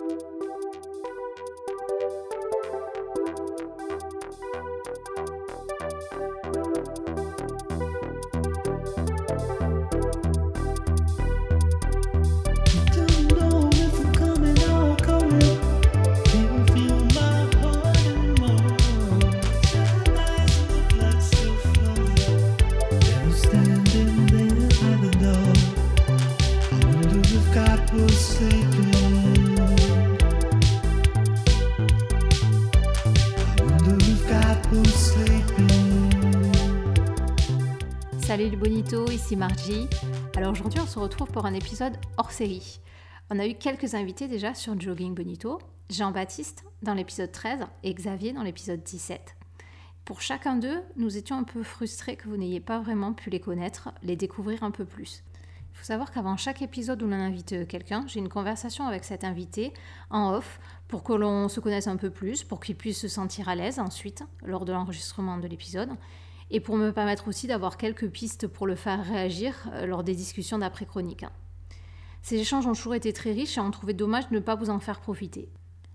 Don't ici Margie. Alors aujourd'hui on se retrouve pour un épisode hors série. On a eu quelques invités déjà sur Jogging Bonito, Jean-Baptiste dans l'épisode 13 et Xavier dans l'épisode 17. Pour chacun d'eux, nous étions un peu frustrés que vous n'ayez pas vraiment pu les connaître, les découvrir un peu plus. Il faut savoir qu'avant chaque épisode où l'on invite quelqu'un, j'ai une conversation avec cet invité en off pour que l'on se connaisse un peu plus, pour qu'il puisse se sentir à l'aise ensuite lors de l'enregistrement de l'épisode et pour me permettre aussi d'avoir quelques pistes pour le faire réagir euh, lors des discussions d'après-chronique. Ces échanges ont toujours été très riches et on trouvait dommage de ne pas vous en faire profiter.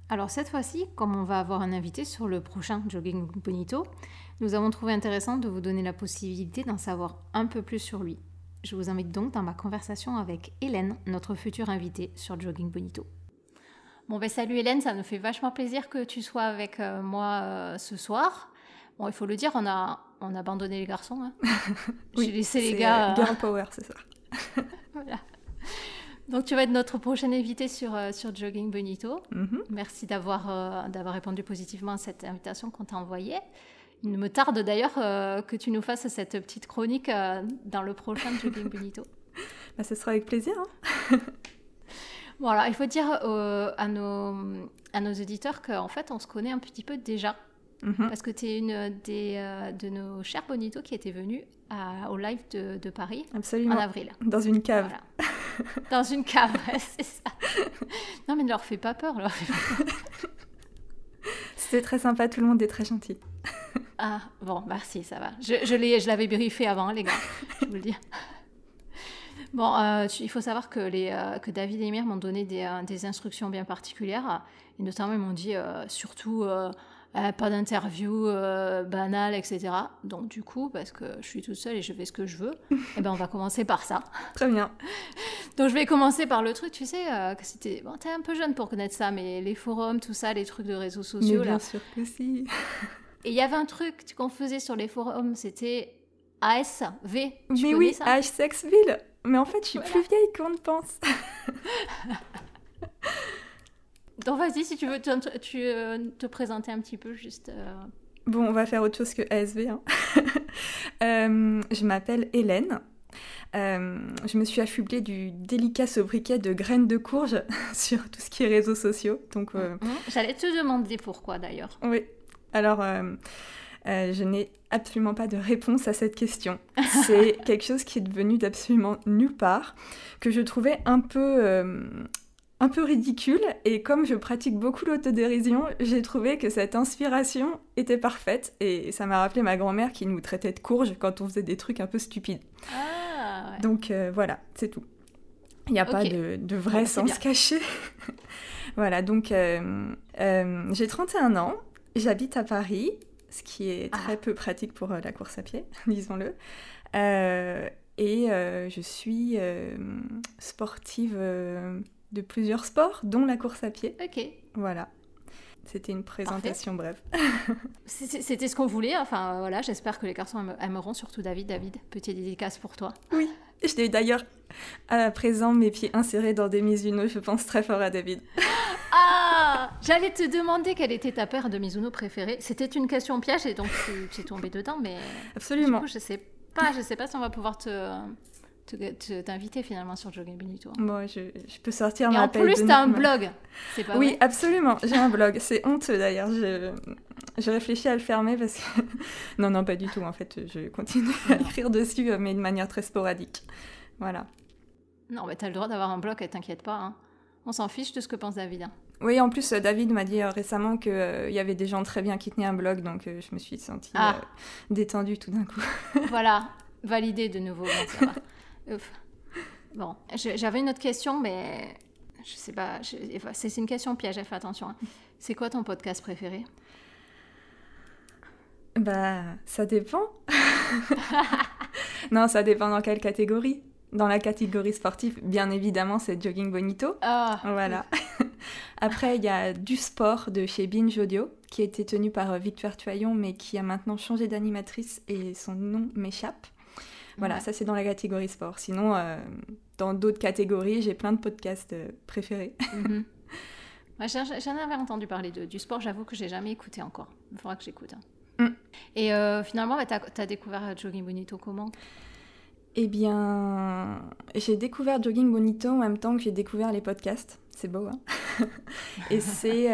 Alors cette fois-ci, comme on va avoir un invité sur le prochain Jogging Bonito, nous avons trouvé intéressant de vous donner la possibilité d'en savoir un peu plus sur lui. Je vous invite donc dans ma conversation avec Hélène, notre future invitée sur Jogging Bonito. Bon ben salut Hélène, ça me fait vachement plaisir que tu sois avec euh, moi euh, ce soir. Bon, il faut le dire, on a, on a abandonné les garçons. hein. J'ai laissé les gars. euh, euh, Girl Power, c'est ça. voilà. Donc tu vas être notre prochaine invitée sur, euh, sur Jogging Bonito. Mhm. Merci d'avoir euh, d'avoir répondu positivement à cette invitation qu'on t'a envoyée. Il me tarde d'ailleurs euh, que tu nous fasses cette petite chronique euh, dans le prochain Jogging Bonito. Bah, ce sera avec plaisir. hein. Voilà, il faut dire à, nos, à nos auditeurs qu'en fait on se connaît un petit peu déjà. Mhm. Parce que tu es une des, euh, de nos chers Bonito qui était venue à- au live de, de Paris en avril. Dans une cave. Voilà. Dans une cave, c'est ça. Non, mais ne leur fais pas peur. leur. C'était très sympa, tout le monde est très gentil. Ah, bon, merci, ça va. Je, l'avais briefé avant, les gars, je vous le dis. Bon, euh, tu- il faut savoir que, les, euh, que David et Emir m'ont donné des, euh, des instructions bien particulières. Et notamment, ils m'ont dit euh, surtout euh, pas d'interview euh, banale, etc. Donc, du coup, parce que je suis toute seule et je fais ce que je veux, eh ben, on va commencer par ça. Très bien. Donc je vais commencer par le truc, tu sais, euh, que c'était... Bon, t'es un peu jeune pour connaître ça, mais les forums, tout ça, les trucs de réseaux Mais sociaux, bien là. sûr que si. Et il y avait un truc qu'on faisait sur les forums, c'était ASV. Tu Mais oui, ça? H Sexville. Mais en fait, je suis Voilà. plus vieille qu'on ne pense. Donc vas-y, si tu veux te, tu, euh, te présenter un petit peu, juste... euh, Bon, on va faire autre chose que ASV. hein. Euh, je m'appelle Hélène. Je me suis affublée du délicat sobriquet de graines de courge sur tout ce qui est réseaux sociaux. Donc, mhm. J'allais te demander pourquoi, d'ailleurs. oui. Alors, je n'ai absolument pas de réponse à cette question. C'est quelque chose qui est devenu d'absolument nulle part, que je trouvais un peu, un peu ridicule. Et comme je pratique beaucoup l'autodérision, j'ai trouvé que cette inspiration était parfaite. Et ça m'a rappelé ma grand-mère qui nous traitait de courge quand on faisait des trucs un peu stupides. Ah, ouais. Donc euh, voilà, c'est tout. Il n'y a pas de, vrai bah, sens caché. voilà, donc euh, euh, j'ai 31 ans, j'habite à Paris, ce qui est Ah. très peu pratique pour la course à pied, disons-le. Et je suis sportive de plusieurs sports, dont la course à pied. Ok. Voilà. C'était une présentation brève. C'était ce qu'on voulait. Enfin, voilà, j'espère que les garçons aime- aimeront, surtout David. David, petite dédicace pour toi. Oui, je l'ai d'ailleurs à présent mes pieds insérés dans des Mizuno, je pense très fort à David. Ah J'allais te demander quelle était ta paire de Mizuno préférée. C'était une question piège et donc tu, es tombé dedans, mais Absolument. du coup, je sais pas, je sais pas si on va pouvoir te- t'inviter finalement sur Jogging Benito. Bon, je, je peux sortir Et ma en plus, t'as un blog, c'est pas Oui, vrai absolument. J'ai un blog. C'est honteux d'ailleurs. Je, je réfléchis à le fermer parce que. non, non, pas du tout. En fait, je continue à écrire dessus, euh, mais de manière très sporadique. Voilà. Non, mais t'as le droit d'avoir un blog, et t'inquiète pas. hein. On s'en fiche de ce que pense David. hein. Oui, en plus, euh, David m'a dit euh, récemment qu'il y avait des gens très bien qui tenaient un blog, donc euh, je me suis sentie Ah. euh, détendue tout d'un coup. voilà, validé de nouveau. bon. Ouf. Bon, j'avais une autre question, mais je sais pas, c'est une question piège, fais attention. hein. C'est quoi ton podcast préféré? Bah, ça dépend. non, ça dépend dans quelle catégorie. Dans la catégorie sportive, bien évidemment, c'est Jogging Bonito. Ah, Voilà. Après, il y a du sport de chez Binge Audio, qui a été tenu par euh, Victoire Tuaillon, mais qui a maintenant changé d'animatrice et son nom m'échappe. Voilà, Ouais. ça c'est dans la catégorie sport. Sinon, euh, dans d'autres catégories, j'ai plein de podcasts euh, préférés. Ouais, j'en avais entendu parler de, du sport, j'avoue que j'ai jamais écouté encore. Il faudra que j'écoute. hein. Mm. Et euh, finalement, bah, tu as, découvert Jogging Bonito comment? Eh bien, j'ai découvert Jogging Bonito en même temps que j'ai découvert les podcasts. C'est beau, hein Et c'est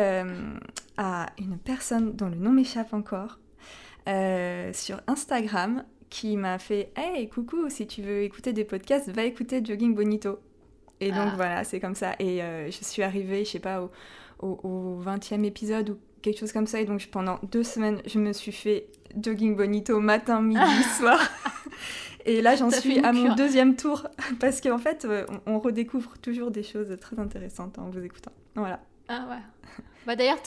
à une personne dont le nom m'échappe encore, euh, sur Instagram, qui m'a fait Hey, coucou, si tu veux écouter des podcasts, va écouter Jogging Bonito. Et donc Ah. voilà, c'est comme ça. Et euh, je suis arrivée, je sais pas, au, au, au 20e épisode ou quelque chose comme ça. Et donc je- pendant deux semaines, je me suis fait Jogging Bonito matin, midi, soir. Et là, j'en suis à mon cure. deuxième tour. Parce qu'en fait, euh, on, on redécouvre toujours des choses très intéressantes en vous écoutant. Voilà. Ah ouais. Bah, D'ailleurs,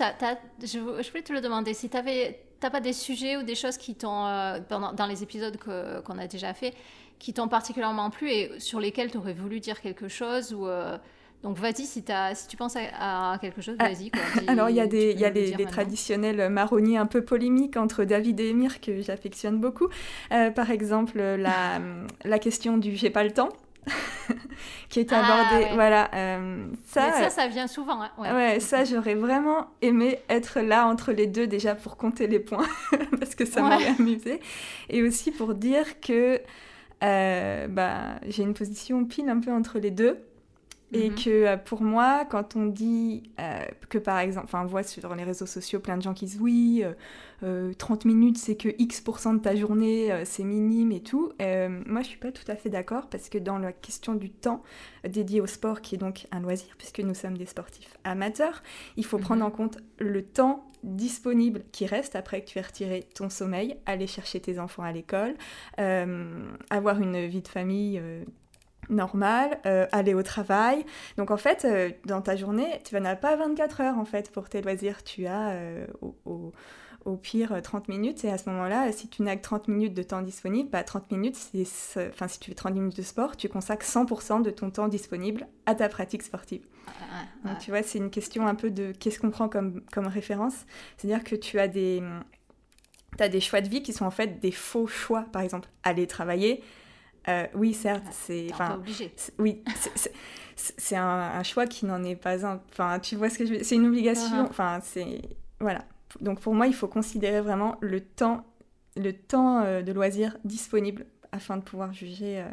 je, je voulais te le demander, si t'avais t'as pas des sujets ou des choses qui t'ont, euh, dans les épisodes qu'on a déjà fait, qui t'ont particulièrement plu et sur lesquels tu aurais voulu dire quelque chose ou, euh, Donc vas-y, si, t'as- si tu penses à, à quelque chose, Ah, vas-y. Alors, il y a des, y a le des, dire des maintenant. traditionnels marronniers un peu polémiques entre David et Emir que j'affectionne beaucoup. Euh, par exemple, la, la question du j'ai pas le temps, qui est Ah, abordée. ouais. Voilà, euh, ça, Mais ça, ça vient souvent. hein, ouais. Ouais, ça, j'aurais vraiment aimé être là entre les deux déjà pour compter les points, parce que ça Ouais. m'aurait amusé. Et aussi pour dire que euh, bah, j'ai une position pile un peu entre les deux. Et Mhm. que euh, pour moi, quand on dit euh, que par exemple, enfin, on voit sur les réseaux sociaux plein de gens qui disent oui, euh, euh, 30 minutes c'est que X% de ta journée, euh, c'est minime et tout. Moi, je suis pas tout à fait d'accord parce que dans la question du temps dédié au sport, qui est donc un loisir, puisque nous sommes des sportifs amateurs, il faut Mhm. prendre en compte le temps disponible qui reste après que tu aies retiré ton sommeil, aller chercher tes enfants à l'école, avoir une vie de famille normale, euh, aller au travail. Donc en fait, euh, dans ta journée, tu n'as pas 24 heures en fait pour tes loisirs. Tu as euh, au, au- au pire euh, 30 minutes et à ce moment-là, si tu n'as que 30 minutes de temps disponible, bah 30 minutes, c'est, ce- enfin si tu fais 30 minutes de sport, tu consacres 100% de ton temps disponible à ta pratique sportive. Ouais, Donc ouais. tu vois, c'est une question un peu de qu'est-ce qu'on prend comme, comme référence. C'est-à-dire que tu as des, as des choix de vie qui sont en fait des faux choix. Par exemple, aller travailler. Euh, oui, certes, Ouais, c'est... Enfin, obligé. Oui, c'est- un, un choix qui n'en est pas un. Enfin, tu vois ce que je veux C'est une obligation. Mhm. Enfin, c'est. Voilà. Donc pour moi, il faut considérer vraiment le temps, le temps euh, de loisir disponible afin de pouvoir juger euh,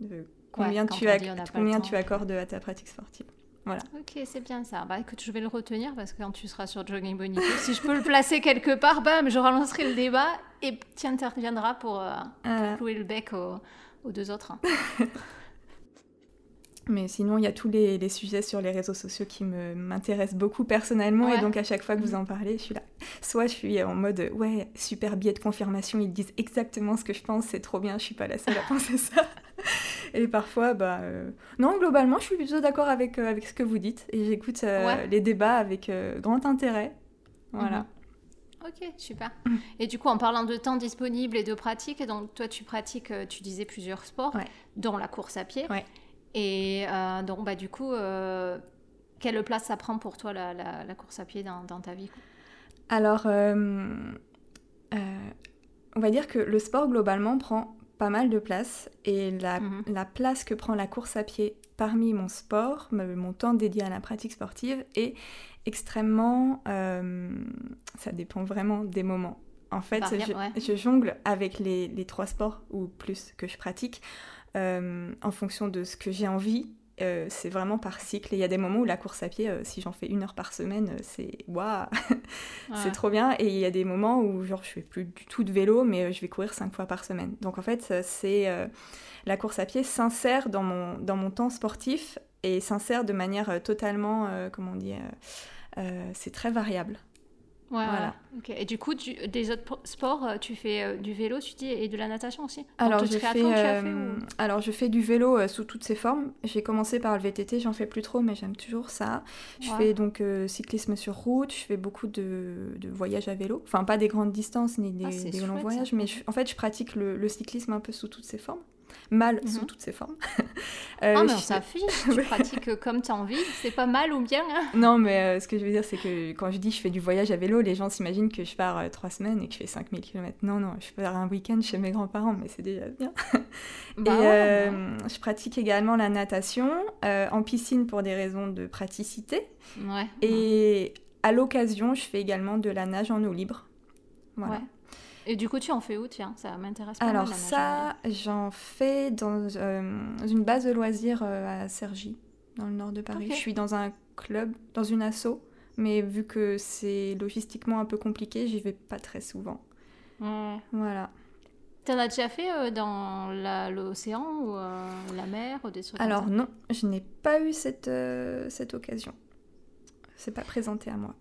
de combien, tu, combien tu accordes à ta pratique sportive. Ok, c'est bien ça. Bah écoute, je vais le retenir parce que quand tu seras sur Jogging Bonito, si je peux le placer quelque part, bam, je relancerai le débat et tu interviendras pour euh, Voilà. clouer le bec aux, aux deux autres. Mais sinon, il y a tous les, les sujets sur les réseaux sociaux qui me- m'intéressent beaucoup personnellement. Ouais. Et donc, à chaque fois que vous Mhm. en parlez, je suis là. Soit je suis en mode, ouais, super biais de confirmation, ils disent exactement ce que je pense, c'est trop bien, je suis pas la seule à penser ça. Et parfois, bah. euh, Non, globalement, je suis plutôt d'accord avec, euh, avec ce que vous dites. Et j'écoute euh, Ouais. les débats avec grand intérêt. Voilà. Mhm. Ok, super. Et du coup, en parlant de temps disponible et de pratique, et donc toi, tu pratiques, euh, tu disais plusieurs sports, Ouais. dont la course à pied. Ouais. Et euh, donc, bah, du coup, euh, quelle place ça prend pour toi la, la- la course à pied dans, dans ta vie quoi? Alors, euh, on va dire que le sport globalement prend pas mal de place et la, Mhm. la place que prend la course à pied parmi mon sport, mon temps dédié à la pratique sportive est extrêmement... euh, ça dépend vraiment des moments. En fait, je, ouais. je jongle avec les, les trois sports ou plus que je pratique euh, en fonction de ce que j'ai envie. Euh, c'est vraiment par cycle. Et il y a des moments où la course à pied, euh, si j'en fais une heure par semaine, euh, c'est waouh, c'est Ouais. trop bien. Et il y a des moments où genre je fais plus du tout de vélo, mais je vais courir cinq fois par semaine. Donc en fait, c'est euh, la course à pied s'insère dans mon dans mon temps sportif et s'insère de manière totalement, comment on dit, c'est très variable. Ouais, Voilà. Et du coup, tu- des autres po- sports, euh, tu fais euh, du vélo, tu dis, et de la natation aussi Alors, je fais, fait euh, ou- alors, je fais du vélo euh, sous toutes ses formes. J'ai commencé par le VTT, j'en fais plus trop, mais j'aime toujours ça. Je fais donc cyclisme sur route, je fais beaucoup de, de voyages à vélo. Enfin, pas des grandes distances ni des, Ah, des longs voyages, ça. mais je- en fait, je pratique le, le cyclisme un peu sous toutes ses formes. Mal sous Mhm. toutes ses formes. Euh, Ah, mais on s'affiche, tu pratiques comme tu as envie. C'est pas mal ou bien hein Non, mais euh, ce que je veux dire, c'est que quand je dis je fais du voyage à vélo, les gens s'imaginent que je pars euh, trois semaines et que je fais 5000 km. Non, non, je pars un week-end chez mes grands-parents, mais c'est déjà bien. Bah et ouais, euh, je pratique également la natation euh, en piscine pour des raisons de praticité. bah, ouais. Et à l'occasion, je fais également de la nage en eau libre. Voilà. Ouais. Et du coup, tu en fais où, tiens? Ça m'intéresse pas Alors ça, j'en fais dans euh, une base de loisirs euh, à Cergy, dans le nord de Paris. Je suis dans un club, dans une asso, mais vu que c'est logistiquement un peu compliqué, j'y vais pas très souvent. Ouais. Voilà. T'en as déjà fait euh, dans l'océan ou euh, la mer ou des trucs Alors comme non, je n'ai pas eu cette, euh, cette occasion. C'est pas présenté à moi.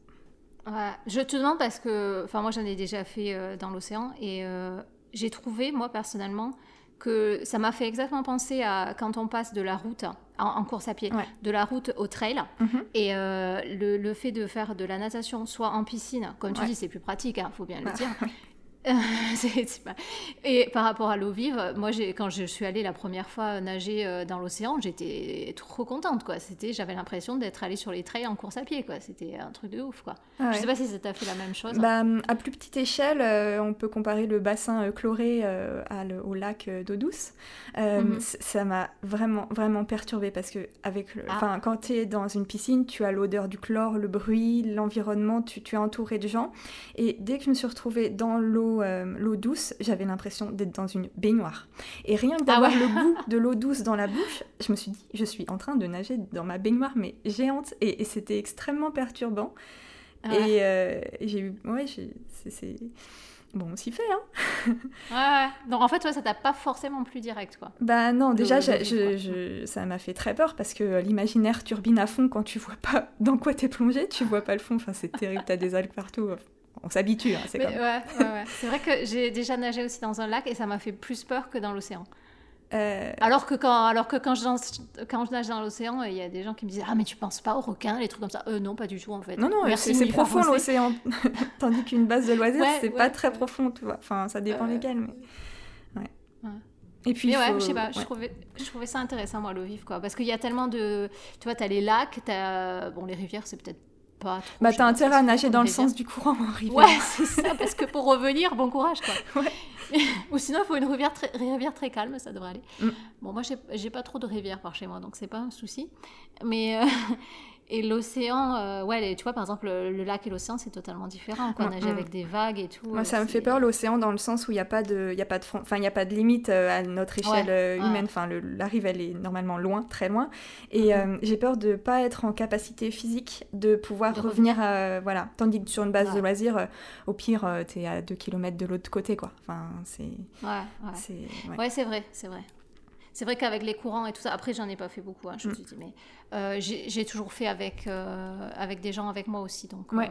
Ouais. Je te demande parce que, enfin, moi j'en ai déjà fait euh, dans l'océan et euh, j'ai trouvé, moi personnellement, que ça m'a fait exactement penser à quand on passe de la route en, en course à pied, Ouais. de la route au trail. Mhm. Et euh, le, le fait de faire de la natation, soit en piscine, comme tu Ouais. dis, c'est plus pratique, il faut bien Bah, le dire. C'est- c'est pas- Et par rapport à l'eau vive, moi, j'ai- quand je suis allée la première fois nager euh, dans l'océan, j'étais trop contente, quoi. C'était, j'avais l'impression d'être allée sur les trails en course à pied, quoi. C'était un truc de ouf, quoi. Ah Je ouais. sais pas si ça t'a fait la même chose. Bah, à plus petite échelle, euh, on peut comparer le bassin euh, chloré euh, à le- au lac d'eau douce. Euh, Mhm. c- Ça m'a vraiment, vraiment perturbée parce que avec le, Ah. enfin, quand tu es dans une piscine, tu as l'odeur du chlore, le bruit, l'environnement, tu, tu es entouré de gens. Et dès que je me suis retrouvée dans l'eau euh, l'eau douce, j'avais l'impression d'être dans une baignoire. Et rien que d'avoir Ah ouais. le goût de l'eau douce dans la bouche, je me suis dit, je suis en train de nager dans ma baignoire, mais géante. Et, et c'était extrêmement perturbant. Ah Ouais. Et euh, j'ai eu. Ouais, c'est-. Bon, on s'y fait, hein. Ouais, ouais. Donc en fait, toi, ça t'a pas forcément plus direct, quoi. Bah non, déjà, je, je- ça m'a fait très peur parce que euh, l'imaginaire turbine à fond quand tu vois pas dans quoi t'es plongé, tu vois pas le fond. Enfin, c'est terrible, t'as des algues partout. On s'habitue, hein, c'est comme. ouais, ouais, ouais. C'est vrai que j'ai déjà nagé aussi dans un lac et ça m'a fait plus peur que dans l'océan. Euh, Alors que quand, alors que quand, je, danse- quand je nage dans l'océan, il y a des gens qui me disent Ah, mais tu penses pas aux requins, les trucs comme ça. Euh, non, pas du tout en fait. non, non, c'est profond l'océan. Tandis qu'une base de loisirs, Ouais, c'est ouais, pas très profond, tu vois. Enfin, ça dépend Euh, lesquels, mais. Ouais. Ouais. Et puis, Mais il ouais, faut- je sais pas, je, ouais. trouvais, je trouvais ça intéressant, moi, l'eau vive, quoi. Parce qu'il y a tellement de. Tu vois, t'as les lacs, t'as. Bon, les rivières, c'est peut-être pas trop. Bah, t'as intérêt à nager dans le sens du courant en rivière. Ouais, c'est ça, parce que pour revenir, bon courage, quoi. Ouais. Ou sinon, il faut une rivière très, rivière très calme, ça devrait aller. Mm. Bon, moi, j'ai- j'ai pas trop de rivières par chez moi, donc c'est pas un souci. Mais. euh, Et l'océan, euh, ouais, les- tu vois, par exemple, le, le lac et l'océan, c'est totalement différent. Quoi. Mm, Nager mm. avec des vagues et tout. Moi, euh, ça me fait peur l'océan dans le sens où il n'y a pas de, y a pas de, front- enfin, il y a pas de limite euh, à notre échelle Ouais, euh, ouais. humaine. Enfin, le- la rive, elle est normalement loin, très loin. Et Mhm. euh, j'ai peur de pas être en capacité physique de pouvoir De revenir, voilà. Tandis que sur une base Ouais. de loisirs, euh, au pire, tu es à 2 km de l'autre côté, quoi. Enfin, c'est, Ouais, ouais. c'est, ouais. Ouais, c'est vrai, c'est vrai. C'est vrai qu'avec les courants et tout ça, après j'en ai pas fait beaucoup, hein, je Mm. te dis, mais euh, j'ai toujours fait avec, euh, avec des gens avec moi aussi, donc Ouais.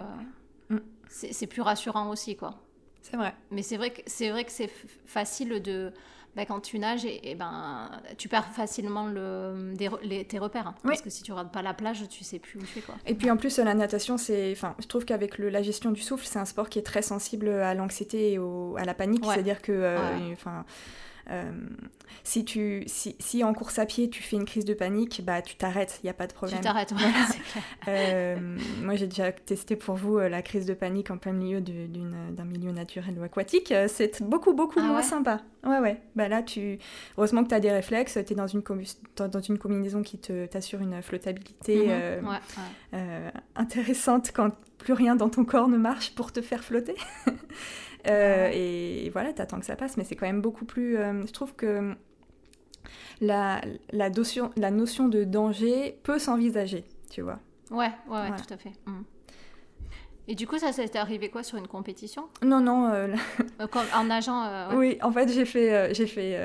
euh, Mm. c'est plus rassurant aussi, quoi. C'est vrai. Mais c'est vrai que c'est facile de bah, quand tu nages et, et ben tu perds facilement le, des re- les- tes repères, hein. Oui. parce que si tu regardes pas la plage, tu sais plus où tu es, quoi. Et puis en plus, la natation, c'est, enfin, je trouve qu'avec la gestion du souffle, c'est un sport qui est très sensible à l'anxiété et au- à la panique. Ouais. C'est-à-dire que, euh, Ouais. Euh, si tu, si, si en course à pied tu fais une crise de panique, bah tu t'arrêtes, il y a pas de Tu problème. t'arrêtes. Euh, moi, j'ai déjà testé pour vous euh, la crise de panique en plein milieu d'un milieu naturel ou aquatique. C'est beaucoup, beaucoup Ah moins ouais? sympa. Ouais, ouais. Bah là, tu... heureusement que tu as des réflexes. Tu es dans une, dans une combinaison qui te- t'assure une flottabilité Mhm. euh, Ouais, ouais. intéressante quand plus rien dans ton corps ne marche pour te faire flotter. Euh, et voilà, t'attends que ça passe, mais c'est quand même beaucoup plus. euh, je trouve que la, la, notion, la notion de danger peut s'envisager, tu vois. Ouais, ouais, Voilà. tout à fait. Mm. Et du coup, ça, t'est arrivé quoi sur une compétition? Non, non, euh, comme- En nageant euh, ouais. Oui, en fait, j'ai fait, euh, j'ai fait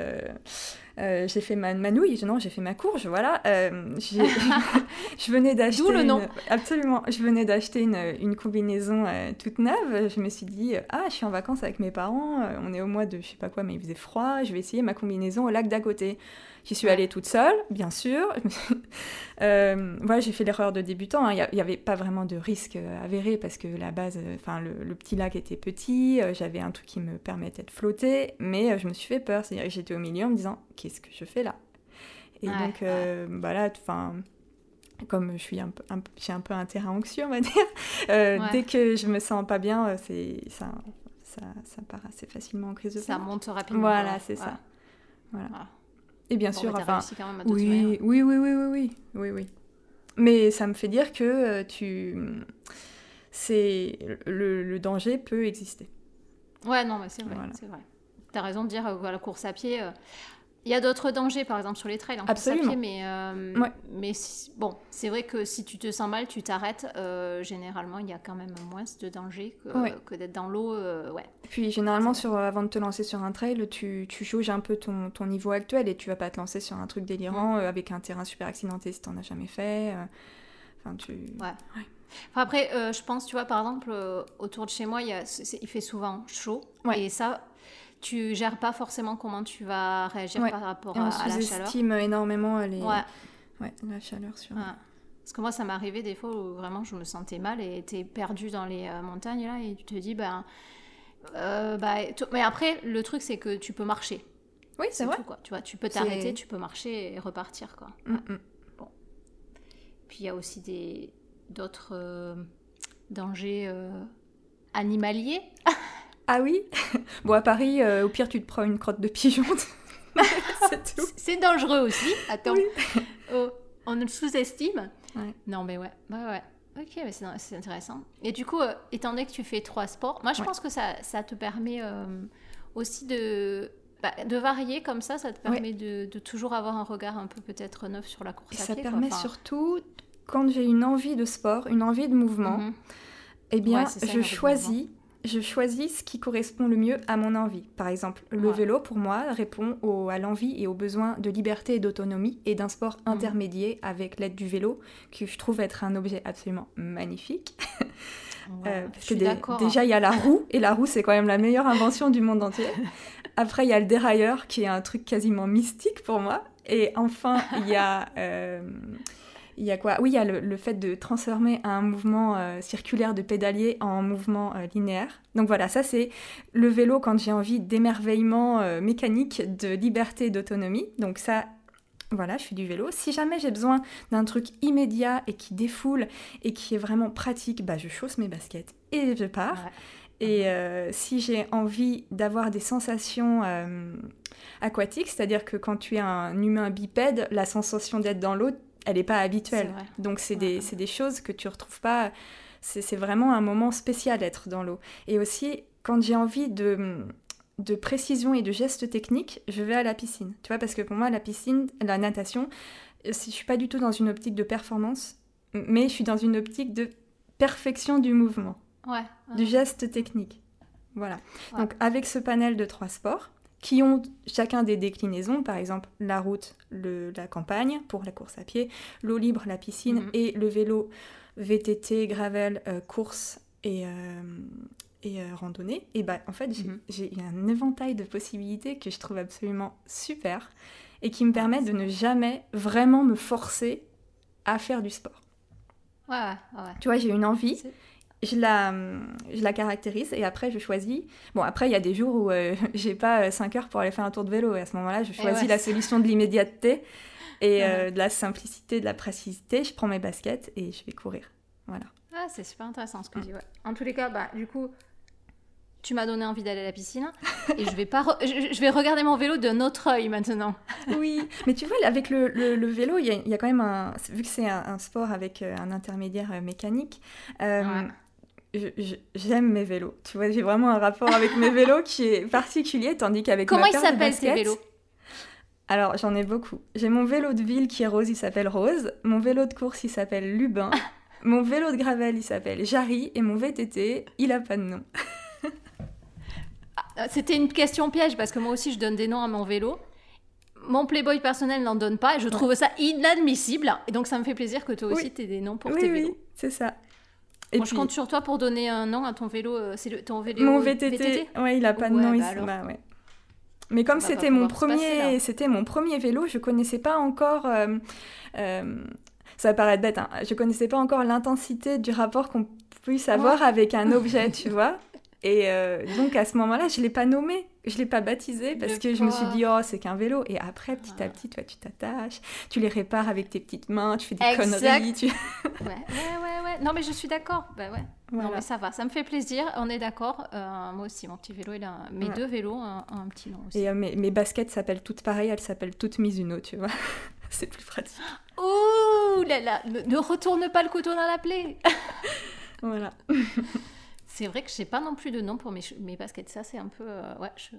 euh, j'ai fait ma, ma nouille, non, j'ai fait ma courge, voilà. Euh, je venais d'acheter. D'où le nom. une- Absolument. Je venais d'acheter une, une combinaison euh, toute neuve. Je me suis dit, ah, je suis en vacances avec mes parents. on est au mois de je sais pas quoi, mais il faisait froid. Je vais essayer ma combinaison au lac d'à côté. J'y suis allée toute seule, bien sûr. Euh, voilà, j'ai fait l'erreur de débutant. hein. Il n'y avait pas vraiment de risque euh, avéré parce que la base, euh, enfin le, le petit lac était petit. euh, J'avais un truc qui me permettait de flotter, mais je me suis fait peur. C'est-à-dire que j'étais au milieu en me disant, qu'est-ce que je fais là? Et Ouais, donc, euh, bah là, enfin. Comme je suis un peu, un, j'ai un peu un terrain anxieux, on va dire, euh, Ouais. dès que je me sens pas bien, c'est ça, ça, ça part assez facilement en crise de Ça monte rapidement. Voilà, c'est ça. Voilà. Voilà. Et bien Bon, sûr, bah, enfin, quand même à oui, oui, oui, oui, oui, oui, oui, oui. Mais ça me fait dire que euh, tu, c'est le, le danger peut exister. Ouais, non, mais c'est vrai, Voilà. c'est vrai. T'as raison de dire euh, la course à pied, euh, il y a d'autres dangers, par exemple sur les trails à Absolument. pied, mais, euh, Ouais. mais si- bon, c'est vrai que si tu te sens mal, tu t'arrêtes. euh, généralement, il y a quand même moins de danger que, Ouais. que d'être dans l'eau. euh, ouais. Puis généralement, sur, avant de te lancer sur un trail, tu, tu jauges un peu ton, ton niveau actuel et tu vas pas te lancer sur un truc délirant avec un terrain super accidenté si t'en as jamais fait. Enfin, tu. Ouais. Enfin, après, je pense, tu vois, par exemple, autour de chez moi, il, y a- c'est- il fait souvent chaud. Et ça, tu gères pas forcément comment tu vas réagir Ouais. par rapport Et on à, à la chaleur. sous-estime énormément les... Ouais. Ouais, la chaleur sur. Parce que moi, ça m'est arrivé des fois où vraiment je me sentais mal et t'es perdu dans les euh, montagnes là et tu te dis, ben. euh, bah, Mais après, le truc, c'est que tu peux marcher. Oui, c'est vrai. tout, quoi. Tu vois, tu peux t'arrêter, tu peux marcher et repartir, quoi. Mm, mm. Puis il y a aussi des d'autres euh, dangers euh, animaliers. Ah oui Bon, à Paris, euh, au pire, tu te prends une crotte de pigeon. c'est dangereux aussi. Attends, Oui. Oh, on le sous-estime. Ouais. Non, mais ouais, ouais, ouais. Ok, mais c'est c'est intéressant. Et du coup, euh, étant donné que tu fais trois sports, moi je Ouais. pense que ça, ça te permet euh, aussi de, bah, de varier comme ça. Ça te Ouais. permet de, de toujours avoir un regard un peu peut-être neuf sur la course Et à ça pied. quoi. permet Enfin, surtout, quand j'ai une envie de sport, une envie de mouvement, mhm. eh bien, ça, je choisis, je choisis ce qui correspond le mieux à mon envie. Par exemple, le Ouais. vélo, pour moi, répond au- à l'envie et au besoin de liberté et d'autonomie et d'un sport Mhm. intermédiaire avec l'aide du vélo, que je trouve être un objet absolument magnifique. Ouais, Euh, parce je que suis dé- d'accord. hein. déjà, il y a la roue, et la roue, c'est quand même la meilleure invention du monde entier. Après, il y a le dérailleur, qui est un truc quasiment mystique pour moi. Et enfin, il y a... euh, il y a quoi? Oui, il y a le, le fait de transformer un mouvement euh, circulaire de pédalier en mouvement euh, linéaire. Donc voilà, ça c'est le vélo quand j'ai envie d'émerveillement euh, mécanique, de liberté d'autonomie. Donc ça, voilà, je fais du vélo. Si jamais j'ai besoin d'un truc immédiat et qui défoule et qui est vraiment pratique, bah je chausse mes baskets et je pars. Ouais. Et euh, si j'ai envie d'avoir des sensations euh, aquatiques, c'est-à-dire que quand tu es un humain bipède, la sensation d'être dans l'eau, elle n'est pas habituelle. Donc c'est Ouais. des, des choses que tu retrouves pas. C'est vraiment un moment spécial d'être dans l'eau. Et aussi, quand j'ai envie de, de précision et de gestes techniques, je vais à la piscine. Tu vois, parce que pour moi, la piscine, la natation, si je suis pas du tout dans une optique de performance, mais je suis dans une optique de perfection du mouvement Ouais. du geste technique. Voilà. Ouais. Donc avec ce panel de trois sports qui ont chacun des déclinaisons, par exemple la route, le- la campagne pour la course à pied, l'eau libre, la piscine Mhm. et le vélo, VTT, gravel, euh, course et, euh, et euh, randonnée. Et bah en fait j'ai Mhm. un éventail de possibilités que je trouve absolument super et qui me permet de ne jamais vraiment me forcer à faire du sport. Ouais, ouais. Tu vois, j'ai une envie, je la, je la caractérise et après je choisis. Bon, après il y a des jours où euh, j'ai pas 5 heures pour aller faire un tour de vélo et à ce moment-là je choisis ouais. la solution de l'immédiateté et Ouais. euh, de la simplicité, de la précisité. Je prends mes baskets et je vais courir. Voilà. Ah, c'est super intéressant ce que tu dis. Ouais. En tous les cas, bah, du coup, tu m'as donné envie d'aller à la piscine et je vais pas, re- je, vais regarder mon vélo d'un autre œil maintenant. Oui, mais tu vois, avec le, le- le vélo, il y, y a quand même un. Vu que c'est un, un sport avec euh, un intermédiaire euh, mécanique, euh, j'aime mes vélos. Tu vois, j'ai vraiment un rapport avec mes vélos qui est particulier, tandis qu'avec Comment ma ils paire de s'appellent baskets- vélos? Alors, j'en ai beaucoup. J'ai mon vélo de ville qui est rose, il s'appelle Rose. Mon vélo de course, il s'appelle Lubin. mon vélo de gravel, il s'appelle Jarry. Et mon VTT, il a pas de nom. Ah, C'était une question piège parce que moi aussi je donne des noms à mon vélo. mon Playboy personnel n'en donne pas et je trouve ça inadmissible. Et donc ça me fait plaisir que toi aussi Oui. tu aies des noms pour oui, tes oui, vélos. c'est ça. Et Moi, je puis, compte sur toi pour donner un nom à ton vélo. euh, C'est le- ton vélo mon VTT, ouais, il a pas de Ouais, nom bah ici. Bah ouais. Mais comme c'était mon premier, c'était mon premier vélo, je connaissais pas encore. euh, euh, ça va paraître bête, hein, je connaissais pas encore l'intensité du rapport qu'on puisse avoir avec un objet, tu vois. Et euh, donc à ce moment-là, je l'ai pas nommé, je l'ai pas baptisé parce que je me suis dit oh c'est qu'un vélo. Et après petit à petit, toi tu t'attaches, tu les répares avec tes petites mains, tu fais des Exact. conneries, tu... Ouais, ouais, ouais, ouais. Non, mais je suis d'accord. Bah ouais. Non, Voilà. mais ça va, ça me fait plaisir. On est d'accord. Euh, moi aussi, mon petit vélo, il a un- mes Ouais. deux vélos un, un petit nom aussi. Et euh, mes, mes baskets s'appellent toutes pareilles, elles s'appellent toutes Mizuno, tu vois. c'est plus pratique. Ouh là là, ne, ne retourne pas le couteau dans la plaie. Voilà. C'est vrai que j'ai pas non plus de nom pour mes, baskets. Ça, c'est un peu. euh, ouais, je...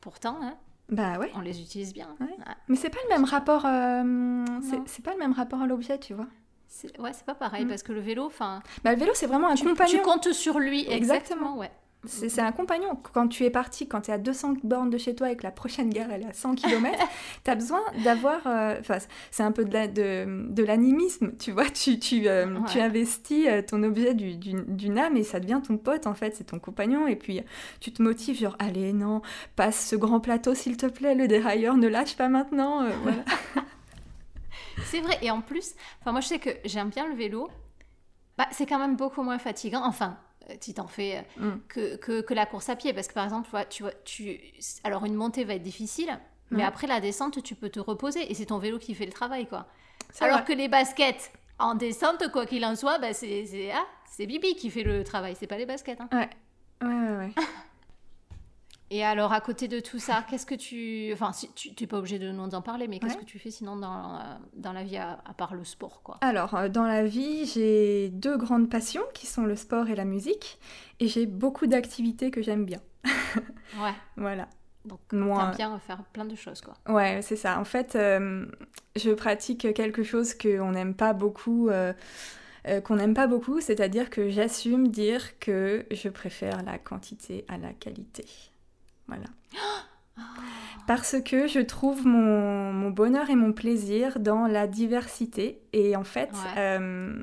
Pourtant, hein, Bah ouais. on les utilise bien. Ouais. Ouais, Mais c'est pas le même rapport. euh, c'est- pas le même rapport à l'objet, tu vois. c'est ouais, c'est pas pareil Mm. parce que le vélo, enfin, Bah le vélo c'est vraiment un tu, compagnon. tu comptes sur lui. Exactement. Exactement, ouais. C'est un compagnon. Quand tu es parti, quand tu es à 200 bornes de chez toi et que la prochaine gare elle est à 100 km, tu as besoin d'avoir. euh, c'est un peu de la- de, de l'animisme, tu vois. Tu, tu, euh, Ouais. tu investis euh, ton objet du- du- d'une âme et ça devient ton pote en fait, c'est ton compagnon. Et puis tu te motives, genre, allez, non, passe ce grand plateau s'il te plaît, le dérailleur, ne lâche pas maintenant. euh, voilà. C'est vrai. Et en plus, moi, je sais que j'aime bien le vélo. Bah, c'est quand même beaucoup moins fatigant. Enfin, si t'en fais euh, Mm. que, que, que la course à pied. Parce que par exemple, tu vois, tu alors une montée va être difficile, mais Ouais. après la descente, tu peux te reposer et c'est ton vélo qui fait le travail, quoi. Alors vrai. que les baskets, en descente, quoi qu'il en soit, bah, c'est ah, c'est Bibi qui fait le travail, c'est pas les baskets. hein. Ouais, ouais, ouais. Et alors, à côté de tout ça, qu'est-ce que tu... Enfin, si, tu n'es pas obligé de nous en parler, mais qu'est-ce Ouais. que tu fais sinon dans, euh, dans la vie à, à part le sport, quoi? Alors, euh, dans la vie, j'ai deux grandes passions qui sont le sport et la musique. Et j'ai beaucoup d'activités que j'aime bien. Ouais, Voilà. donc Moi, bien faire plein de choses, quoi. Ouais, c'est ça. En fait, euh, je pratique quelque chose qu'on n'aime pas beaucoup, euh, euh, qu'on n'aime pas beaucoup, c'est-à-dire que j'assume dire que je préfère la quantité à la qualité. Voilà. Parce que je trouve mon, mon bonheur et mon plaisir dans la diversité. Et en fait, Ouais. euh,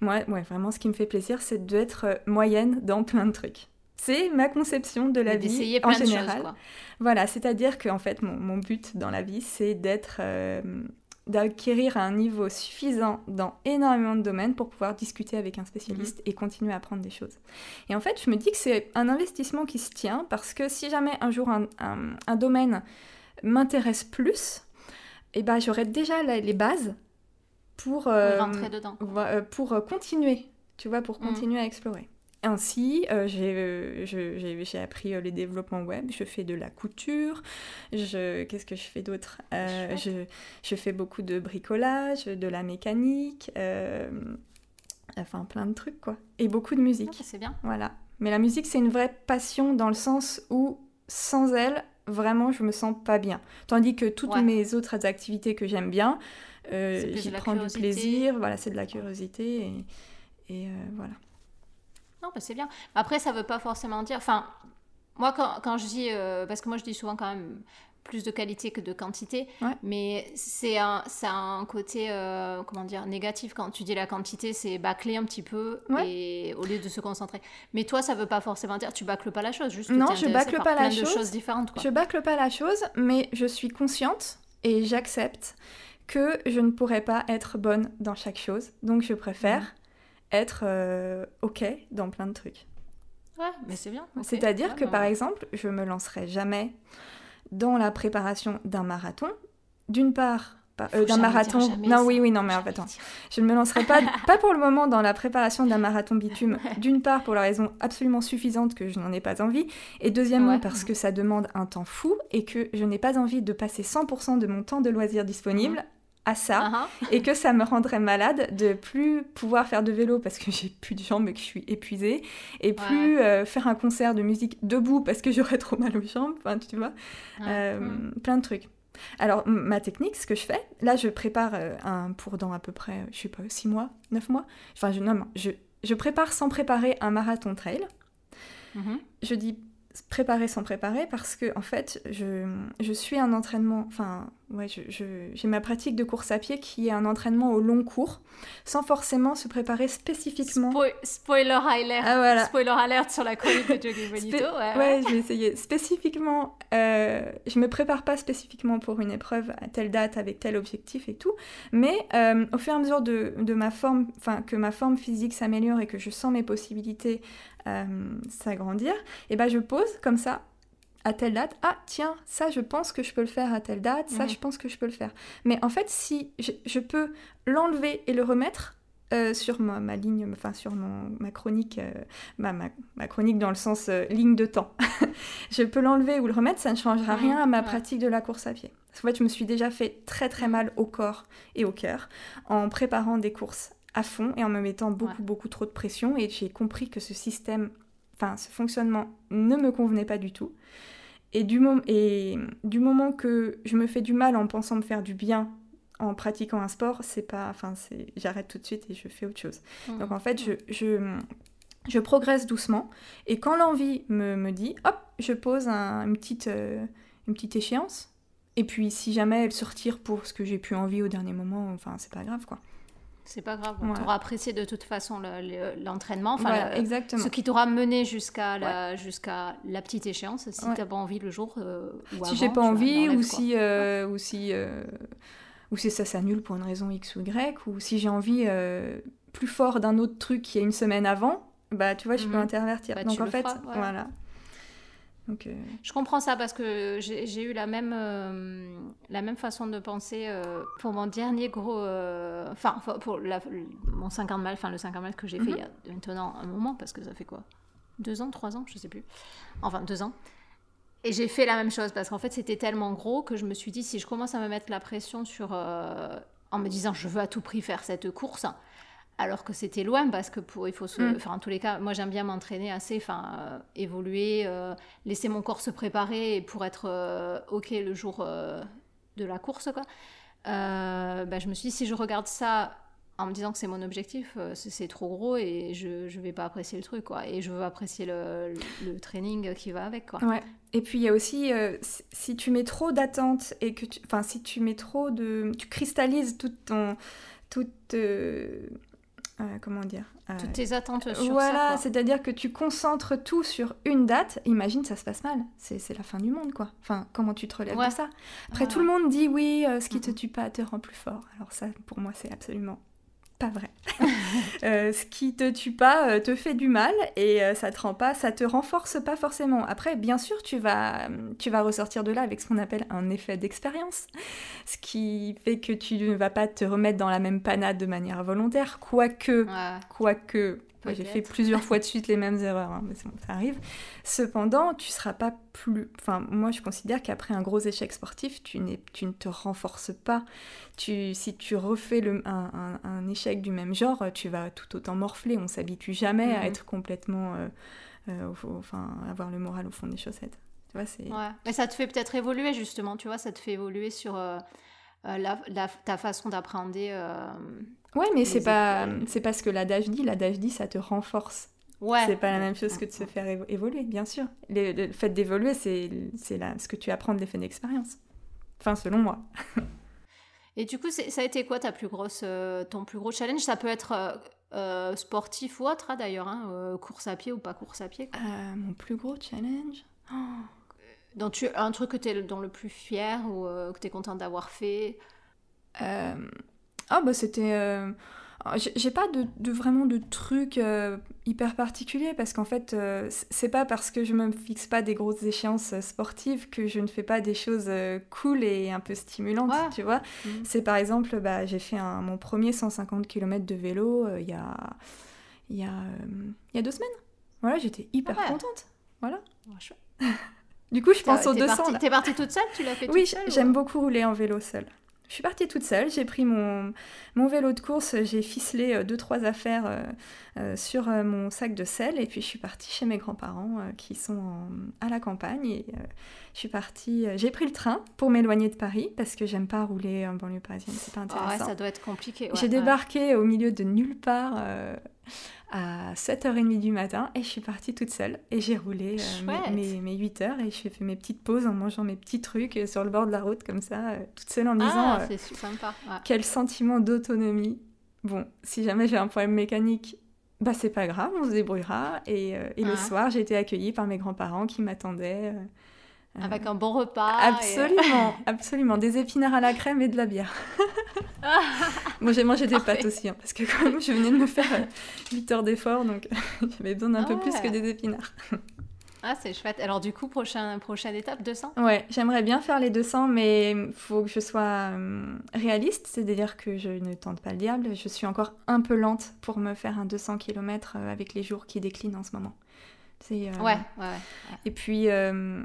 moi, ouais, vraiment, ce qui me fait plaisir, c'est d'être moyenne dans plein de trucs. C'est ma conception de la vie en général. choses. Voilà, c'est-à-dire que en fait, mon, mon but dans la vie, c'est d'être, euh, d'acquérir un niveau suffisant dans énormément de domaines pour pouvoir discuter avec un spécialiste Mhm. et continuer à apprendre des choses. Et en fait, je me dis que c'est un investissement qui se tient parce que si jamais un jour un, un- un domaine m'intéresse plus, eh ben, j'aurai déjà la- les bases pour, euh, rentrer dedans. euh, pour euh, continuer, tu vois, pour Mhm. continuer à explorer. Ainsi, euh, j'ai euh, appris euh, les développements web, je fais de la couture, qu'est-ce que je fais d'autre? Euh, je, je fais beaucoup de bricolage, de la mécanique, euh, enfin plein de trucs quoi. Et beaucoup de musique, Ok, c'est bien. voilà. Mais la musique, c'est une vraie passion dans le sens où sans elle, vraiment, je me sens pas bien. Tandis que toutes Ouais. mes autres activités que j'aime bien, euh, j'y prends du plaisir, voilà, c'est de la curiosité et, et, voilà. Non, bah, c'est bien. Après, ça veut pas forcément dire. Enfin, moi, quand, quand je dis. euh, parce que moi, je dis souvent quand même plus de qualité que de quantité. Ouais. Mais c'est un, un côté, euh, comment dire, négatif. Quand tu dis la quantité, c'est bâcler un petit peu Ouais. et, au lieu de se concentrer. Mais toi, ça veut pas forcément dire. Tu bâcles pas la chose, juste Non, je bâcle pas la chose. choses différentes. Quoi. Je bâcle pas la chose, mais je suis consciente et j'accepte que je ne pourrais pas être bonne dans chaque chose. Donc je préfère Mhm. Être euh, OK dans plein de trucs. Ouais, mais c'est bien. C'est-à-dire Ouais, que par exemple, je me lancerai jamais dans la préparation d'un marathon. D'une part, euh, d'un marathon. jamais non, ça. oui, oui, non, mais attends. dire. Je ne me lancerai pas, pas pour le moment dans la préparation d'un marathon bitume. D'une part, pour la raison absolument suffisante que je n'en ai pas envie. Et deuxièmement, Ouais. parce que ça demande un temps fou et que je n'ai pas envie de passer 100% de mon temps de loisir disponible à ça. Ah. Et que ça me rendrait malade de plus pouvoir faire de vélo parce que j'ai plus de jambes et que je suis épuisée. Et plus euh, faire un concert de musique debout parce que j'aurais trop mal aux jambes. Enfin, tu vois. Euh, plein de trucs. Alors, ma technique, ce que je fais, là, je prépare euh, un pour dans à peu près, je sais pas, 6 mois, 9 mois. Enfin, je, non, non, je, je prépare sans préparer un marathon trail. Mhm. Je dis préparer sans préparer parce que en fait je, je suis un entraînement enfin ouais j'ai ma pratique de course à pied qui est un entraînement au long cours sans forcément se préparer spécifiquement Spo- spoiler alert. Ah, voilà. Spoiler alert sur la chronique de Jogging Bonito. Spé- ouais, ouais, ouais. je vais essayer. Spécifiquement, euh, je me prépare pas spécifiquement pour une épreuve à telle date avec tel objectif et tout, mais euh, au fur et à mesure de, de ma forme, enfin que ma forme physique s'améliore et que je sens mes possibilités euh, s'agrandir, et ben je pose comme ça à telle date. Ah tiens, ça je pense que je peux le faire à telle date. Ça Mhm. je pense que je peux le faire. Mais en fait, si je, je peux l'enlever et le remettre. euh, sur ma, ma ligne, enfin sur mon, ma chronique, euh, ma, ma- ma chronique dans le sens euh, ligne de temps. je peux l'enlever ou le remettre, ça ne changera Mhm, rien à ma pratique de la course à pied. Parce qu'en fait, je me suis déjà fait très très mal au corps et au cœur en préparant des courses à fond et en me mettant beaucoup Ouais. beaucoup trop de pression et j'ai compris que ce système, enfin ce fonctionnement ne me convenait pas du tout. Et du, et du moment que je me fais du mal en pensant me faire du bien en pratiquant un sport, c'est pas, enfin c'est, j'arrête tout de suite et je fais autre chose. Mhm. Donc en fait, je, je, je progresse doucement. Et quand l'envie me, me dit, hop, je pose un- une, petite, euh, une petite échéance. Et puis si jamais elle se retire pour ce que j'ai pu envie au dernier moment, enfin c'est pas grave quoi. C'est pas grave. Ouais. Tu auras apprécié de toute façon le- le- l'entraînement. Enfin, voilà, le- exactement. ce qui t'aura mené jusqu'à la, jusqu'à la petite échéance. Si Ouais. t'as pas envie le jour euh, ou Si j'ai pas tu envie l'enlèves, ou si, euh, ou si, euh, ou si ça s'annule pour une raison X ou Y, ou si j'ai envie euh, plus fort d'un autre truc qui est une semaine avant, bah tu vois, je peux Mhm. intervertir. Bah, Donc tu en fait, feras, voilà. Je comprends ça parce que j'ai eu la même, euh, la même façon de penser euh, pour mon dernier gros. euh, Enfin, pour la- mon 50 mal, enfin le 50 mal que j'ai fait Mhm. il y a maintenant un moment, parce que ça fait quoi? Deux ans, trois ans, je sais plus. Enfin, deux ans. Et j'ai fait la même chose parce qu'en fait c'était tellement gros que je me suis dit si je commence à me mettre la pression sur. en me disant je veux à tout prix faire cette course. Alors que c'était loin parce que pour il faut se, Mm. enfin en tous les cas, moi j'aime bien m'entraîner assez, enfin euh, évoluer, euh, laisser mon corps se préparer pour être euh, ok le jour de la course quoi. Bah, je me suis dit si je regarde ça en me disant que c'est mon objectif, c'est trop gros et je je vais pas apprécier le truc quoi. Et je veux apprécier le, le training qui va avec quoi. Ouais. Et puis il y a aussi, si- tu mets trop d'attentes et que tu, enfin si tu mets trop de, tu cristallises toute ton, toute, euh, comment dire, euh, Toutes tes attentes sur voilà, c'est-à-dire que tu concentres tout sur une date. Imagine ça se passe mal, c'est la fin du monde quoi. Enfin comment tu te relèves Ouais. de ça? Après tout le monde dit oui, euh, ce qui te tue pas te rend plus fort. Alors ça pour moi c'est absolument pas vrai. Euh, ce qui te tue pas euh, te fait du mal et euh, ça te rend pas, ça te renforce pas forcément. Après, bien sûr, tu vas, tu vas ressortir de là avec ce qu'on appelle un effet d'expérience, ce qui fait que tu ne vas pas te remettre dans la même panade de manière volontaire, quoique, Ouais. quoique. J'ai fait plusieurs fois de suite les mêmes erreurs, hein, mais c'est bon, ça arrive. Cependant, tu seras pas plus. Enfin, moi, je considère qu'après un gros échec sportif, tu, ne te renforces pas. Tu, si tu refais le, un, un- un échec du même genre, tu vas tout autant morfler. On s'habitue jamais à Mhm. être complètement. euh, euh, au enfin, avoir le moral au fond des chaussettes. Tu vois, c'est. Ouais. Mais ça te fait peut-être évoluer justement, tu vois, ça te fait évoluer sur euh, euh, la, la- ta façon d'appréhender. Ouais, mais c'est pas, c'est pas ce que l'adage dit. L'adage dit, ça te renforce. Ouais. C'est pas la même chose que de se faire évo- évoluer, bien sûr. Le, le fait d'évoluer, c'est, ce que tu apprends de l'effet d'expérience. Enfin, selon moi. Et du coup, ça a été quoi ta plus grosse, euh, ton plus gros challenge? Ça peut être euh, euh, sportif ou autre, hein, d'ailleurs, hein, course à pied ou pas course à pied. quoi. Mon plus gros challenge? Oh. Donc, tu, un truc que tu es dans le plus fier ou que tu es contente d'avoir fait? Ah bah c'était... euh, J'ai pas de, de- vraiment de trucs euh, hyper particuliers parce qu'en fait euh, c'est pas parce que je me fixe pas des grosses échéances sportives que je ne fais pas des choses euh, cool et un peu stimulantes, Ouais. tu vois. Mhm. C'est par exemple, bah, j'ai fait un- mon premier 150 km de vélo il y, a, il y, a, il y a deux semaines. Voilà, j'étais hyper Ah ouais. contente. Ouais, chouette. Du coup, je pense aux 200. partie, t'es partie toute seule Tu l'as fait Oui, seule j'aime beaucoup rouler en vélo seule. Je suis partie toute seule, j'ai pris mon, mon vélo de course, j'ai ficelé euh, deux trois affaires euh, euh, sur mon sac de sel et puis je suis partie chez mes grands-parents qui sont en- à la campagne et je suis partie, j'ai pris le train pour m'éloigner de Paris parce que j'aime pas rouler en banlieue parisienne, c'est pas Ah ouais, intéressant. ça doit être compliqué. ouais, j'ai ouais. débarqué au milieu de nulle part euh, à 7h30 du matin et je suis partie toute seule et j'ai roulé euh, mes, mes, mes 8 heures et j'ai fait mes petites pauses en mangeant mes petits trucs euh, sur le bord de la route comme ça, euh, toute seule en me disant Ah, euh, super sympa. ouais. quel sentiment d'autonomie. Bon, si jamais j'ai un problème mécanique, bah c'est pas grave, on se débrouillera. Et, et le soir, j'ai été accueillie par mes grands-parents qui m'attendaient. Euh, euh, Avec un bon repas. et- Absolument, absolument. Des épinards à la crème et de la bière. Bon, j'ai mangé des Parfait. pâtes aussi, hein, parce que quand même, je venais de me faire 8 heures d'effort, donc j'avais besoin d'un Ah peu plus que des épinards. Ah, c'est chouette. Alors, du coup, prochain, prochaine étape, 200 Ouais, j'aimerais bien faire les 200, mais il faut que je sois euh, réaliste, c'est-à-dire que je ne tente pas le diable. Je suis encore un peu lente pour me faire un 200 km avec les jours qui déclinent en ce moment. C'est, euh, Ouais, ouais, ouais. Et puis, euh,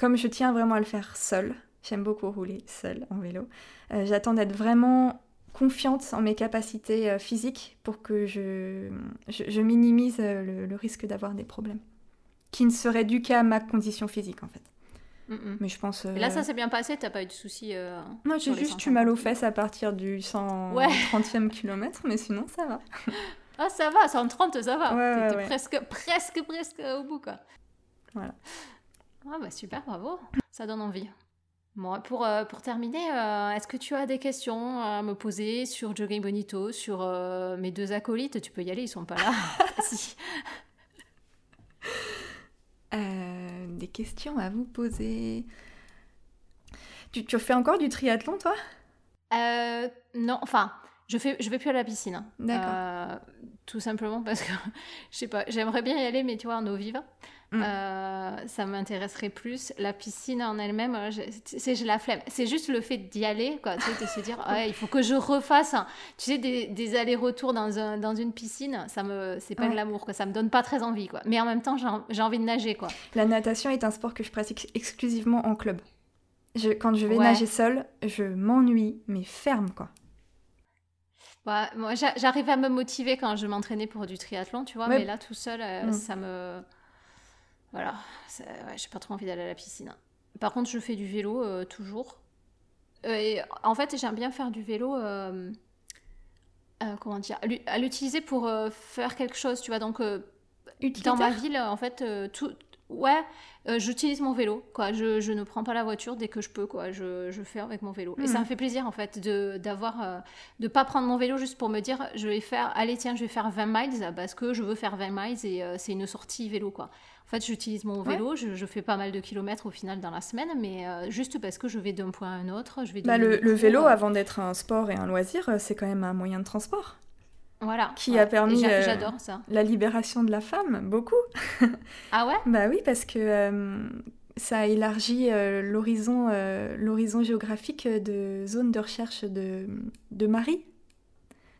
comme je tiens vraiment à le faire seule, j'aime beaucoup rouler seule en vélo, euh, j'attends d'être vraiment confiante en mes capacités euh, physiques pour que je, je, je minimise euh, le, le risque d'avoir des problèmes. Qui ne seraient dus qu'à ma condition physique en fait. Mm, mm. Mais je pense. Et là, euh, ça s'est bien passé, t'as pas eu de soucis euh, Moi, sur j'ai juste eu 150. mal aux fesses à partir du 130e kilomètre, mais sinon ça va. Ah, ça va, 130, ça va. Ouais, ouais, T'étais ouais. presque, presque, presque au bout, quoi. Voilà. Ah, bah super, bravo. Ça donne envie. Bon, pour, euh, pour terminer, euh, est-ce que tu as des questions à me poser sur Jogging Bonito, sur euh, mes deux acolytes? Tu peux y aller, ils sont pas là. si. Euh, des questions à vous poser. Tu, tu fais encore du triathlon, toi? Euh, non, enfin, je fais, je vais plus à la piscine. hein. D'accord. Euh, tout simplement parce que, je sais pas, j'aimerais bien y aller, mais tu vois, en eau vive, Mm. euh, ça m'intéresserait plus. La piscine en elle-même, euh, c'est j'ai la flemme. C'est juste le fait d'y aller, quoi, tu sais, de se dire, ouais, il faut que je refasse, un- tu sais, des, des allers-retours dans, un, dans une piscine, ça me, c'est pas Ouais. de l'amour, quoi, ça me donne pas très envie, quoi. Mais en même temps, j'ai en- j'ai envie de nager, quoi. La natation est un sport que je pratique exclusivement en club. Je- quand je vais Ouais. nager seule, je m'ennuie, mais ferme, quoi. Ouais, moi, j'a- j'arrivais à me motiver quand je m'entraînais pour du triathlon, tu vois, Ouais. mais là, tout seul, euh, Mm. ça me... Voilà, ça- ouais, j'ai pas trop envie d'aller à la piscine. Par contre, je fais du vélo euh, toujours. Euh, et en fait, j'aime bien faire du vélo, comment dire, à l'u- à l'utiliser pour faire quelque chose, tu vois, donc... dans ma ville, en fait, tout... Ouais, euh, j'utilise mon vélo, quoi. Je, je ne prends pas la voiture dès que je peux, quoi. Je, je fais avec mon vélo. Et ça Mhm. me fait plaisir, en fait, de d'avoir... euh, de pas prendre mon vélo juste pour me dire, je vais faire... Allez, tiens, je vais faire 20 miles parce que je veux faire 20 miles et euh, c'est une sortie vélo, quoi. En fait, j'utilise mon Ouais. vélo, je, je fais pas mal de kilomètres au final dans la semaine, mais euh, juste parce que je vais d'un point à un autre, je vais... Bah, le, vélo, avant d'être un sport et un loisir, c'est quand même un moyen de transport. Voilà. qui ouais. a permis, euh, J'adore ça. La libération de la femme, beaucoup. Ah ouais? Bah oui, parce que euh, ça élargit euh, l'horizon euh, l'horizon géographique de zones de recherche de, de mari.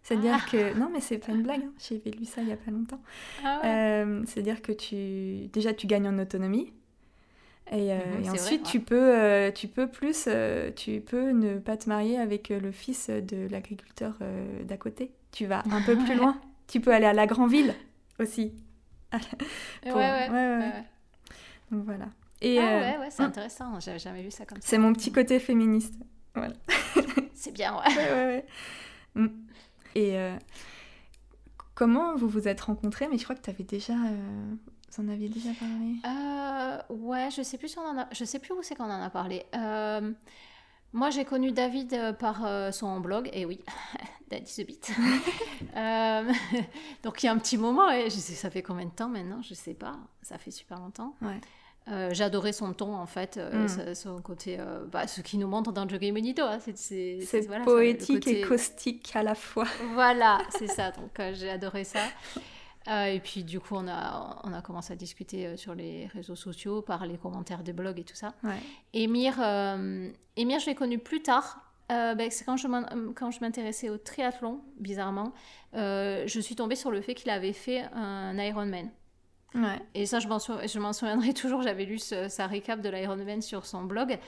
C'est-à-dire Ah. que... Non, mais c'est pas une blague, hein, j'ai lu ça il y a pas longtemps. Ah ouais? Euh, C'est-à-dire que tu... Déjà, tu gagnes en autonomie. Et, Mhm, et c'est vrai, ensuite, ouais. tu, peux, tu peux plus... tu peux ne pas te marier avec le fils de l'agriculteur d'à côté. Tu vas un peu plus loin. Tu peux aller à la grande ville aussi. Pour- ouais, ouais. Donc voilà. Et ah euh, ouais, ouais, c'est mm. intéressant. J'avais jamais vu ça comme ça. c'est mon petit côté féministe. C'est bien, ouais. Ouais, ouais, ouais. Mm. Et euh, comment vous vous êtes rencontrés? Mais je crois que tu avais déjà... euh, vous en aviez déjà parlé. Ouais, je sais plus si on en a... Je sais plus où c'est qu'on en a parlé. Moi, j'ai connu David euh, par euh, son blog, et oui, Daddy the Beat. Euh, donc il y a un petit moment, et je sais, ça fait combien de temps maintenant Je sais pas. Ça fait super longtemps. Ouais. J'adorais son ton, en fait, Mm. son côté, bah, ce qui nous montre dans Jogging Bonito. hein, c'est voilà, poétique et caustique à la fois. Voilà, c'est ça. Donc j'ai adoré ça. Euh, et puis du coup, on a, on a commencé à discuter euh, sur les réseaux sociaux, par les commentaires des blogs et tout ça. Ouais. Émir, euh, Émir je l'ai connu plus tard. Euh, ben, c'est quand je m'intéressais au triathlon, bizarrement, euh, je suis tombée sur le fait qu'il avait fait un Ironman. Ouais. Et ça, je m'en sou- souviendrai toujours. J'avais lu ce- sa récap de l'Ironman sur son blog,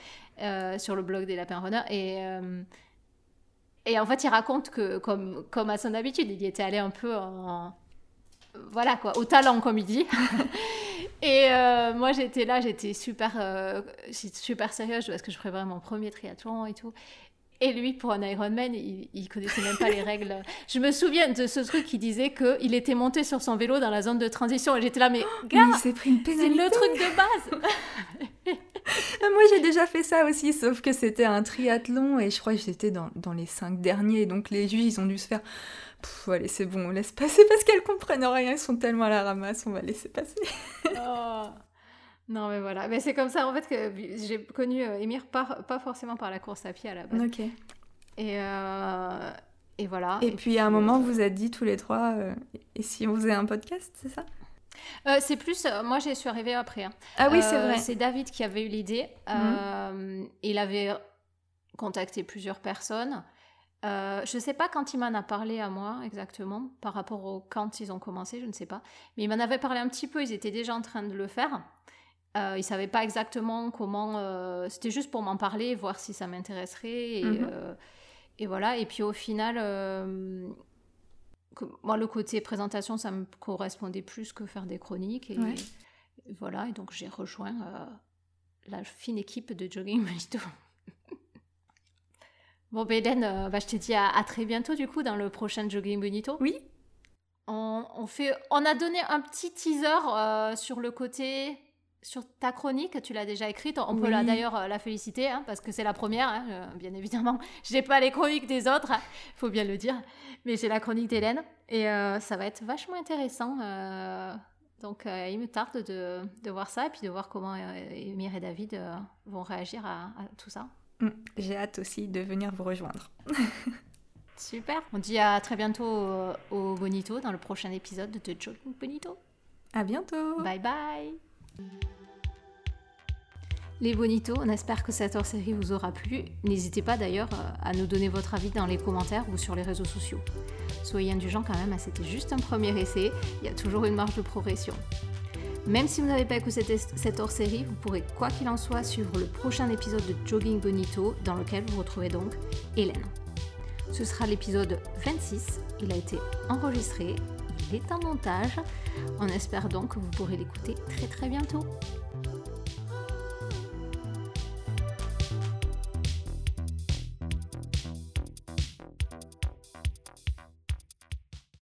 euh, sur le blog des Lapins Runners. Et, euh, et en fait, il raconte que, comme, comme à son habitude, il y était allé un peu en. Voilà quoi, au talent, comme il dit. et euh, moi, j'étais là, j'étais super, euh, super sérieuse parce que je préparais mon premier triathlon et tout. Et lui, pour un Ironman, il, il connaissait même pas les règles. Je me souviens de ce truc qui disait qu'il était monté sur son vélo dans la zone de transition. Et j'étais là, mais Mais gars, il s'est pris une c'est pénalité. le truc de base. Ah, Moi, j'ai déjà fait ça aussi, sauf que c'était un triathlon et je crois que j'étais dans, dans les cinq derniers. Donc les juifs, ils ont dû se faire. Pff, allez, c'est bon, on laisse passer parce qu'elles comprennent rien. Ils sont tellement à la ramasse, on va laisser passer. Oh. Non, mais voilà. Mais c'est comme ça, en fait, que j'ai connu euh, Émir par- pas forcément par la course à pied à la base. Ok. Et, euh, et voilà. Et, puis à un euh, moment, vous êtes dit tous les trois, euh, et si on faisait un podcast, c'est ça? Euh, c'est plus. euh, moi, j'y suis arrivée après. hein. Ah oui, Euh, c'est vrai. Mhm. C'est David qui avait eu l'idée. Euh, il avait contacté plusieurs personnes. Euh, je ne sais pas quand il m'en a parlé à moi exactement, par rapport au quand ils ont commencé, je ne sais pas. Mais il m'en avait parlé un petit peu, ils étaient déjà en train de le faire. Euh, ils ne savaient pas exactement comment... euh, C'était juste pour m'en parler, voir si ça m'intéresserait. Et, Mhm. euh, et voilà. Et puis au final, euh, que- moi, le côté présentation, ça me correspondait plus que faire des chroniques. Et, Ouais. et voilà. Et donc j'ai rejoint la fine équipe de Jogging Bonito. Bon, euh, bah, je te dis à, à très bientôt du coup dans le prochain Jogging Bonito. Oui. On, on fait, on a donné un petit teaser sur le côté, sur ta chronique, tu l'as déjà écrite. On peut la- d'ailleurs euh, la féliciter hein, parce que c'est la première, hein, euh, bien évidemment. Je n'ai pas les chroniques des autres, il faut bien le dire, mais j'ai la chronique d'Hélène et euh, ça va être vachement intéressant. euh, donc il me tarde de, de voir ça et puis de voir comment Emir et David vont réagir à, à tout ça. Mm, J'ai hâte aussi de venir vous rejoindre. Super. On dit à très bientôt au, au Bonito dans le prochain épisode de Jogging Bonito. À bientôt. Bye bye Les Bonitos, on espère que cette hors-série vous aura plu. N'hésitez pas d'ailleurs euh, à nous donner votre avis dans les commentaires ou sur les réseaux sociaux. Soyez indulgents quand même, hein, c'était juste un premier essai, il y a toujours une marge de progression. Même si vous n'avez pas écouté cette- cette hors-série, vous pourrez quoi qu'il en soit suivre le prochain épisode de Jogging Bonito dans lequel vous retrouvez donc Hélène. Ce sera l'épisode 26, il a été enregistré, est en montage. On espère donc que vous pourrez l'écouter très très bientôt.